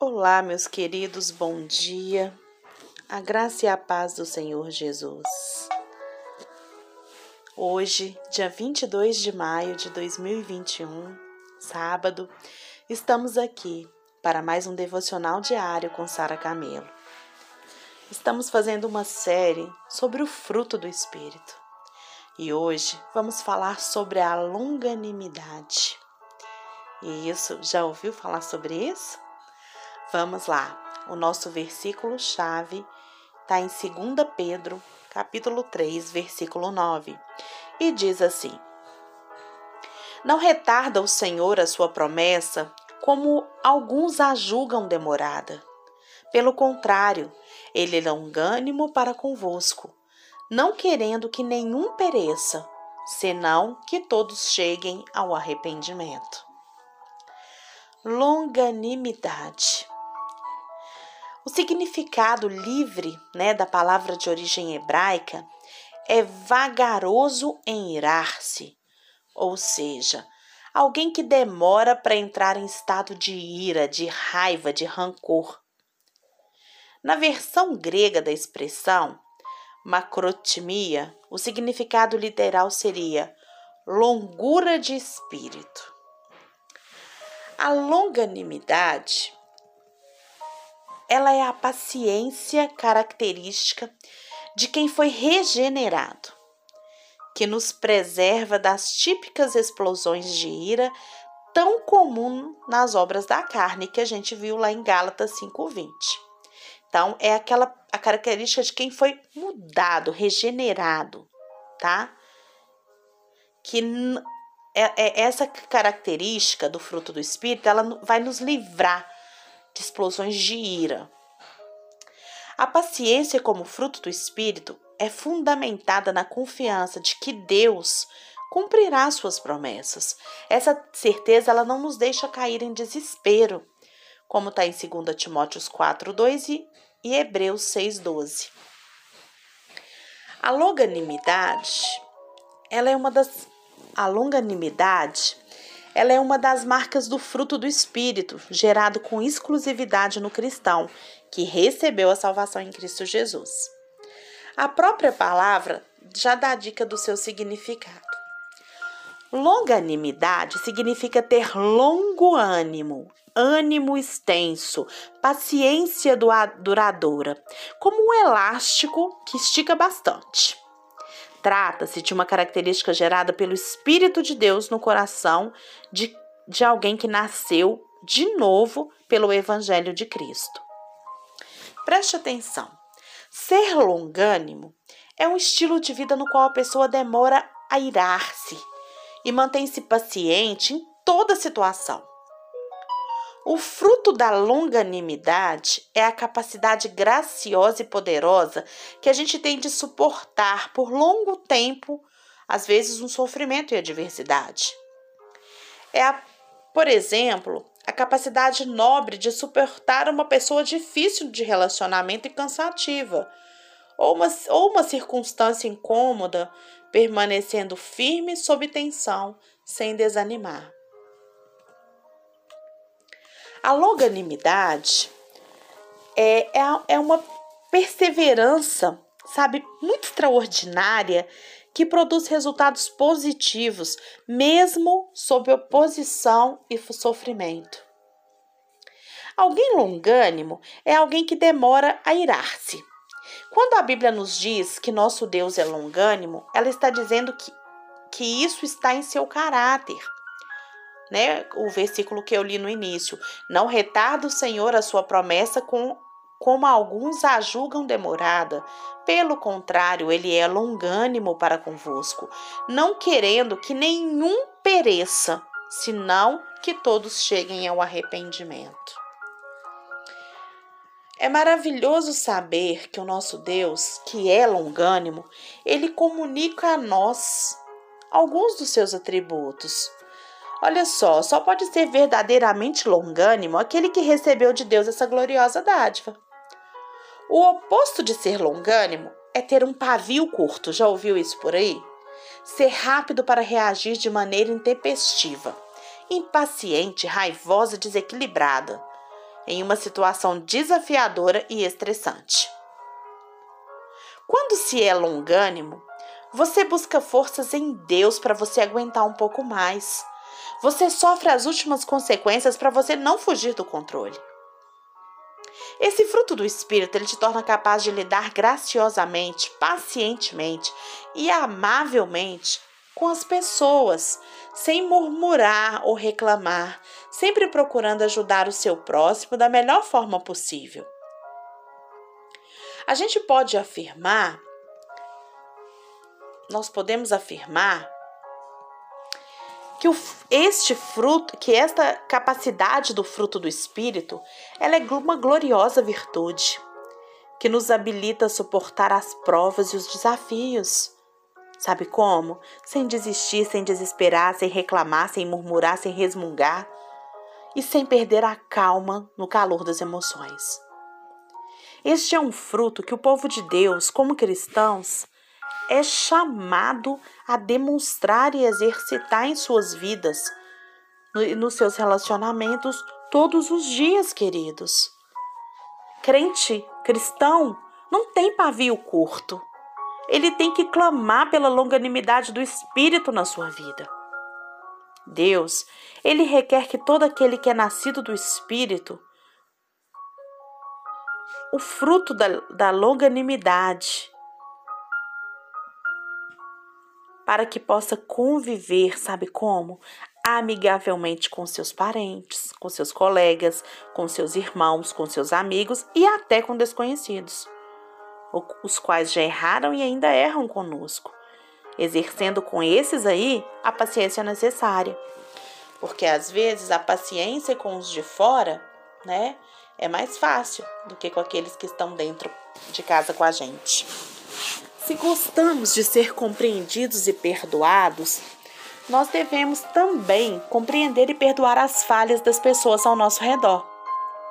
Olá, meus queridos, bom dia. A graça e a paz do Senhor Jesus. Hoje, dia 22 de maio de 2021, sábado, estamos aqui para mais um devocional diário com Sara Camelo. Estamos fazendo uma série sobre o fruto do Espírito. E hoje vamos falar sobre a longanimidade. E isso, já ouviu falar sobre isso? Vamos lá. O nosso versículo chave está em 2 Pedro, capítulo 3, versículo 9, e diz assim: Não retarda o Senhor a sua promessa, como alguns a julgam demorada. Pelo contrário, ele é longânimo para convosco, não querendo que nenhum pereça, senão que todos cheguem ao arrependimento longanimidade. O significado livre né, da palavra de origem hebraica é vagaroso em irar-se, ou seja, alguém que demora para entrar em estado de ira, de raiva, de rancor. Na versão grega da expressão macrotimia, o significado literal seria longura de espírito. A longanimidade ela é a paciência característica de quem foi regenerado, que nos preserva das típicas explosões de ira tão comum nas obras da carne que a gente viu lá em Gálatas 5:20. Então, é aquela a característica de quem foi mudado, regenerado, tá? Que é, é essa característica do fruto do espírito, ela vai nos livrar de explosões de ira. A paciência como fruto do espírito é fundamentada na confiança de que Deus cumprirá suas promessas. Essa certeza ela não nos deixa cair em desespero, como está em 2 Timóteos 4, 2 e, e Hebreus 6, 12. A longanimidade ela é uma das a longanimidade ela é uma das marcas do fruto do Espírito, gerado com exclusividade no cristão, que recebeu a salvação em Cristo Jesus. A própria palavra já dá dica do seu significado. Longanimidade significa ter longo ânimo, ânimo extenso, paciência duradoura, como um elástico que estica bastante. Trata-se de uma característica gerada pelo Espírito de Deus no coração de, de alguém que nasceu de novo pelo Evangelho de Cristo. Preste atenção: ser longânimo é um estilo de vida no qual a pessoa demora a irar-se e mantém-se paciente em toda situação. O fruto da longanimidade é a capacidade graciosa e poderosa que a gente tem de suportar por longo tempo, às vezes, um sofrimento e adversidade. É, a, por exemplo, a capacidade nobre de suportar uma pessoa difícil de relacionamento e cansativa, ou uma, ou uma circunstância incômoda, permanecendo firme sob tensão, sem desanimar. A longanimidade é, é, é uma perseverança, sabe, muito extraordinária que produz resultados positivos, mesmo sob oposição e sofrimento. Alguém longânimo é alguém que demora a irar-se. Quando a Bíblia nos diz que nosso Deus é longânimo, ela está dizendo que, que isso está em seu caráter né? O versículo que eu li no início. Não retarda o Senhor a sua promessa com como alguns a julgam demorada. Pelo contrário, ele é longânimo para convosco, não querendo que nenhum pereça, senão que todos cheguem ao arrependimento. É maravilhoso saber que o nosso Deus, que é longânimo, ele comunica a nós alguns dos seus atributos, Olha só, só pode ser verdadeiramente longânimo aquele que recebeu de Deus essa gloriosa dádiva. O oposto de ser longânimo é ter um pavio curto, já ouviu isso por aí? Ser rápido para reagir de maneira intempestiva, impaciente, raivosa, desequilibrada. em uma situação desafiadora e estressante. Quando se é longânimo, você busca forças em Deus para você aguentar um pouco mais. Você sofre as últimas consequências para você não fugir do controle. Esse fruto do Espírito ele te torna capaz de lidar graciosamente, pacientemente e amavelmente com as pessoas, sem murmurar ou reclamar, sempre procurando ajudar o seu próximo da melhor forma possível. A gente pode afirmar, nós podemos afirmar que o, este fruto, que esta capacidade do fruto do Espírito, ela é uma gloriosa virtude que nos habilita a suportar as provas e os desafios. Sabe como? Sem desistir, sem desesperar, sem reclamar, sem murmurar, sem resmungar e sem perder a calma no calor das emoções. Este é um fruto que o povo de Deus, como cristãos, é chamado a demonstrar e exercitar em suas vidas, nos seus relacionamentos, todos os dias, queridos. Crente, cristão, não tem pavio curto. Ele tem que clamar pela longanimidade do Espírito na sua vida. Deus, ele requer que todo aquele que é nascido do Espírito, o fruto da, da longanimidade, para que possa conviver, sabe como? Amigavelmente com seus parentes, com seus colegas, com seus irmãos, com seus amigos e até com desconhecidos, os quais já erraram e ainda erram conosco, exercendo com esses aí a paciência necessária. Porque às vezes a paciência com os de fora, né, é mais fácil do que com aqueles que estão dentro de casa com a gente. Se gostamos de ser compreendidos e perdoados, nós devemos também compreender e perdoar as falhas das pessoas ao nosso redor.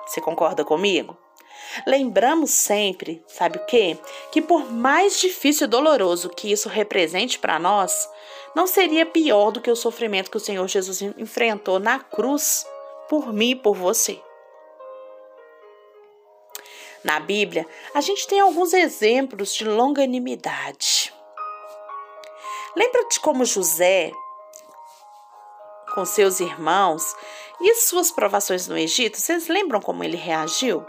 Você concorda comigo? Lembramos sempre, sabe o quê? Que por mais difícil e doloroso que isso represente para nós, não seria pior do que o sofrimento que o Senhor Jesus enfrentou na cruz por mim e por você. Na Bíblia, a gente tem alguns exemplos de longanimidade. Lembra de como José, com seus irmãos e suas provações no Egito, vocês lembram como ele reagiu?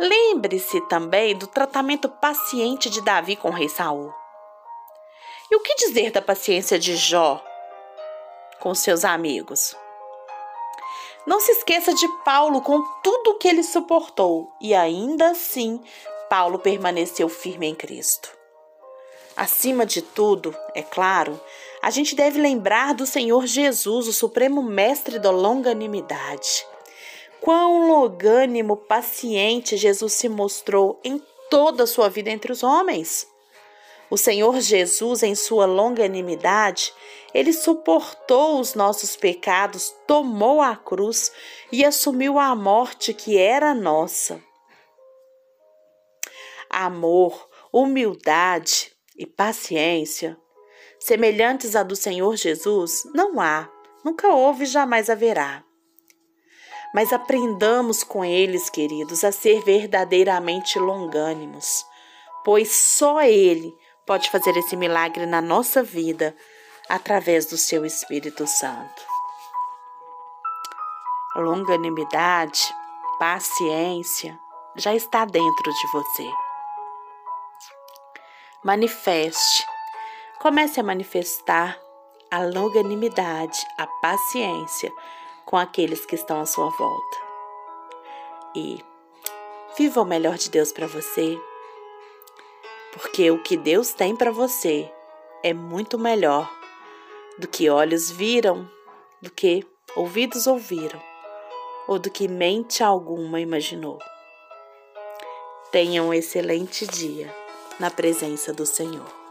Lembre-se também do tratamento paciente de Davi com o rei Saul. E o que dizer da paciência de Jó com seus amigos? Não se esqueça de Paulo com tudo o que ele suportou, e ainda assim Paulo permaneceu firme em Cristo. Acima de tudo, é claro, a gente deve lembrar do Senhor Jesus, o supremo mestre da longanimidade. Quão longânimo, paciente Jesus se mostrou em toda a sua vida entre os homens. O Senhor Jesus, em sua longanimidade, ele suportou os nossos pecados, tomou a cruz e assumiu a morte que era nossa. Amor, humildade e paciência, semelhantes à do Senhor Jesus, não há, nunca houve e jamais haverá. Mas aprendamos com eles, queridos, a ser verdadeiramente longânimos, pois só Ele pode fazer esse milagre na nossa vida através do seu Espírito Santo. Longanimidade, paciência já está dentro de você. Manifeste, comece a manifestar a longanimidade, a paciência com aqueles que estão à sua volta. E viva o melhor de Deus para você porque o que Deus tem para você é muito melhor do que olhos viram, do que ouvidos ouviram, ou do que mente alguma imaginou. Tenha um excelente dia na presença do Senhor.